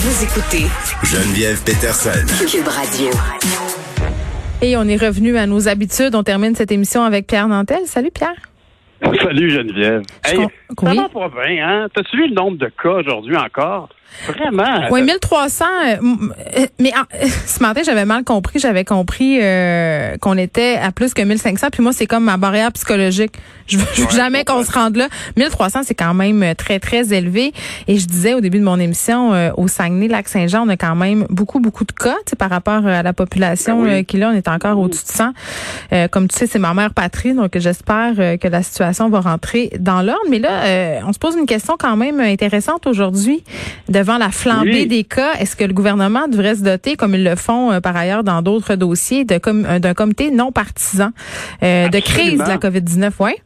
Vous écoutez Geneviève Peterson. Cube Radio. Et on est revenu à nos habitudes. On termine cette émission avec Pierre Nantel. Salut Pierre. Salut Geneviève. Hey, ça oui. va pas bien, hein? T'as-tu vu le nombre de cas aujourd'hui encore? Vraiment? Oui, 1300. euh, m- euh, mais en- euh, ce matin, j'avais mal compris. J'avais compris euh, qu'on était à plus que 1500. Puis moi, c'est comme ma barrière psychologique. Je veux je veux Ouais, jamais qu'on se rende là. 1300, c'est quand même euh, très, très élevé. Et je disais au début de mon émission, euh, au Saguenay-Lac-Saint-Jean, on a quand même beaucoup, beaucoup de cas tu sais, par rapport euh, à la population Ben oui. euh, qui, là, on est encore au-dessus de 100. Euh, comme tu sais, c'est ma mère patrie, donc j'espère euh, que la situation va rentrer dans l'ordre. Mais là, euh, on se pose une question quand même intéressante aujourd'hui devant la flambée Oui. des cas. Est-ce que le gouvernement devrait se doter, comme ils le font euh, par ailleurs dans d'autres dossiers, com- euh, d'un comité non partisan de crise de la COVID-19? Ouais.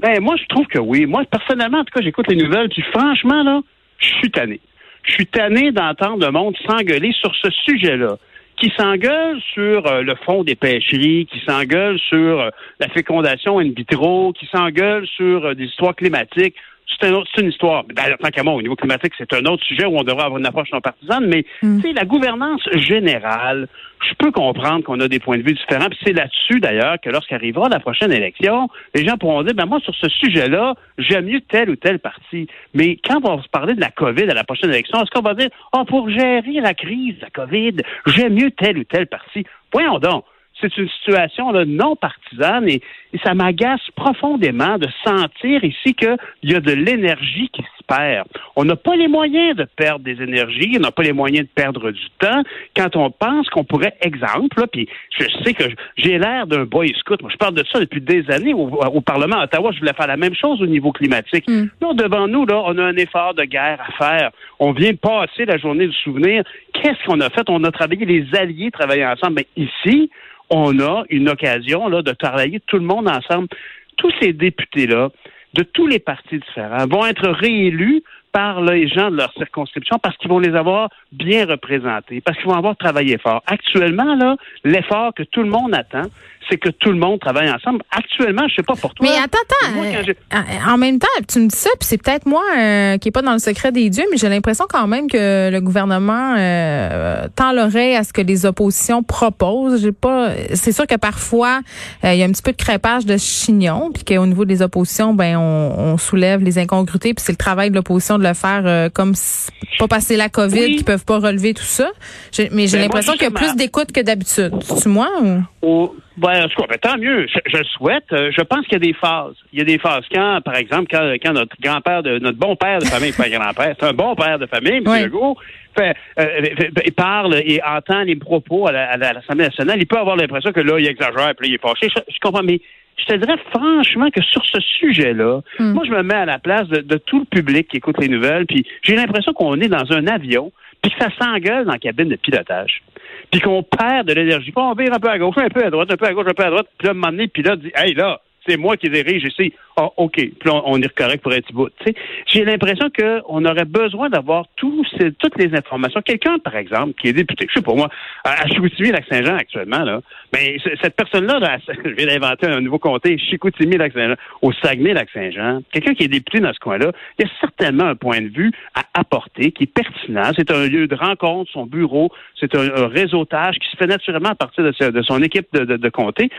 Ben, moi, je trouve que oui. Moi, personnellement, en tout cas, j'écoute les nouvelles, puis franchement, là, je suis tanné. Je suis tanné d'entendre le monde s'engueuler sur ce sujet-là. Qui s'engueule sur euh, le fond des pêcheries, qui s'engueule sur euh, la fécondation in vitro, qui s'engueule sur euh, des histoires climatiques. C'est un autre- c'est une histoire. Ben, tant qu'à moi, au niveau climatique, c'est un autre sujet où on devrait avoir une approche non partisane, mais Mm. la gouvernance générale, je peux comprendre qu'on a des points de vue différents. Puis c'est là-dessus, d'ailleurs, que lorsqu'arrivera la prochaine élection, les gens pourront dire, ben moi, sur ce sujet-là, j'aime mieux tel ou tel parti. Mais quand on va se parler de la COVID à la prochaine élection, est-ce qu'on va dire, oh, pour gérer la crise de la COVID, j'aime mieux tel ou tel parti? Voyons donc. C'est une situation là, non partisane et, et ça m'agace profondément de sentir ici qu'il y a de l'énergie qui se perd. On n'a pas les moyens de perdre des énergies, on n'a pas les moyens de perdre du temps quand on pense qu'on pourrait, exemple, puis je sais que j'ai l'air d'un boy scout. Moi, je parle de ça depuis des années au, au Parlement à Ottawa. Je voulais faire la même chose au niveau climatique. Mm. Là, devant nous, là, on a un effort de guerre à faire. On vient passer la journée du souvenir. Qu'est-ce qu'on a fait? On a travaillé, les alliés travaillaient ensemble. Mais ici, on a une occasion là, de travailler tout le monde ensemble. Tous ces députés-là, de tous les partis différents, vont être réélus par les gens de leur circonscription parce qu'ils vont les avoir bien représentés, parce qu'ils vont avoir travaillé fort. Actuellement, là, l'effort que tout le monde attend, c'est que tout le monde travaille ensemble. Actuellement, je sais pas pour toi. Mais attends, attends. Moi, j'ai- euh, en même temps, tu me dis ça, puis c'est peut-être moi euh, qui est pas dans le secret des dieux, mais j'ai l'impression quand même que le gouvernement euh, tend l'oreille à ce que les oppositions proposent. J'ai pas. C'est sûr que parfois euh, il y a un petit peu de crêpage de chignon, puis qu'au niveau des oppositions, ben on, on soulève les incongruités, puis c'est le travail de l'opposition de le faire euh, comme si- pas passer la COVID, Oui. qui peuvent pas relever tout ça. Mais j'ai Ben, l'impression qu'il y a plus d'écoute que d'habitude. C'est moi ou? Ben, en tout cas, ben, tant mieux. Je, je le souhaite. Euh, Je pense qu'il y a des phases. Il y a des phases. Quand, par exemple, quand, quand notre grand-père, de notre bon père de famille, pas grand-père, c'est un bon père de famille, M. Oui. Legault, fait, euh, fait- parle et entend les propos à la- à l'Assemblée nationale. Il peut avoir l'impression que là, il exagère, puis là, il est fâché. Je, je comprends, mais je te dirais franchement que sur ce sujet-là, Hmm. moi, je me mets à la place de, de tout le public qui écoute les nouvelles, puis j'ai l'impression qu'on est dans un avion, puis que ça s'engueule dans la cabine de pilotage puis qu'on perd de l'énergie. Puis on vire un peu à gauche, un peu à droite, un peu à gauche, un peu à droite. Puis là, un moment donné, puis là, dit, hey, là, c'est moi qui dirige ici. Ah, OK. Puis on, on est correct pour être bout. J'ai l'impression qu'on aurait besoin d'avoir toutes les informations. Quelqu'un, par exemple, qui est député, je sais pas moi, à Chicoutimi-Lac-Saint-Jean actuellement, là, mais c- cette personne-là, là, je viens d'inventer un nouveau comté, Chicoutimi-Lac-Saint-Jean, au Saguenay-Lac-Saint-Jean, quelqu'un qui est député dans ce coin-là, il y a certainement un point de vue à apporter qui est pertinent. C'est un lieu de rencontre, son bureau, c'est un, réseautage qui se fait naturellement à partir de, son équipe de, de comté.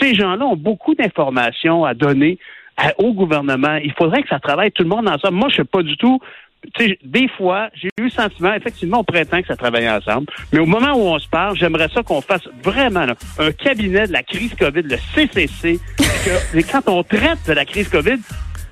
Ces gens-là ont beaucoup d'informations à donner au gouvernement. Il faudrait que ça travaille tout le monde ensemble. Moi, je suis pas du tout. Des fois, j'ai eu le sentiment, effectivement, au printemps, que ça travaillait ensemble. Mais au moment où on se parle, j'aimerais ça qu'on fasse vraiment un cabinet de la crise COVID, le CCC, que quand on traite de la crise COVID,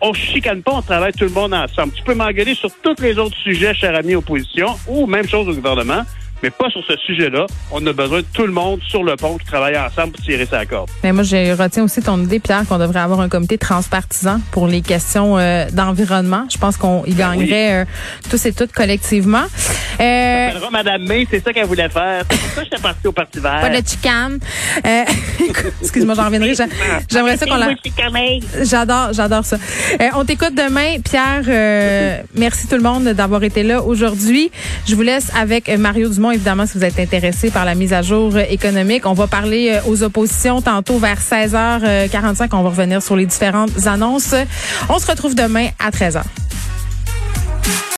on chicane pas, on travaille tout le monde ensemble. Tu peux m'engueuler sur tous les autres sujets, cher ami opposition, ou même chose au gouvernement. Mais pas sur ce sujet-là. On a besoin de tout le monde sur le pont qui travaille ensemble pour tirer sa corde. Mais moi, je retiens aussi ton idée, Pierre, qu'on devrait avoir un comité transpartisan pour les questions euh, d'environnement. Je pense qu'on y Ben gagnerait euh, tous et toutes collectivement. Euh, Ça Madame May, c'est ça qu'elle voulait faire. C'est pour ça que j'étais parti au Parti vert. pas de chicane. Euh, Excuse-moi, j'en reviendrai. J'a- J'aimerais ça qu'on la... J'adore, j'adore ça. Euh, on t'écoute demain, Pierre. euh, merci tout le monde d'avoir été là aujourd'hui. Je vous laisse avec Mario Dumont, évidemment, si vous êtes intéressé par la mise à jour euh, économique. On va parler euh, aux oppositions tantôt vers 16h45. On va revenir sur les différentes annonces. On se retrouve demain à 13h.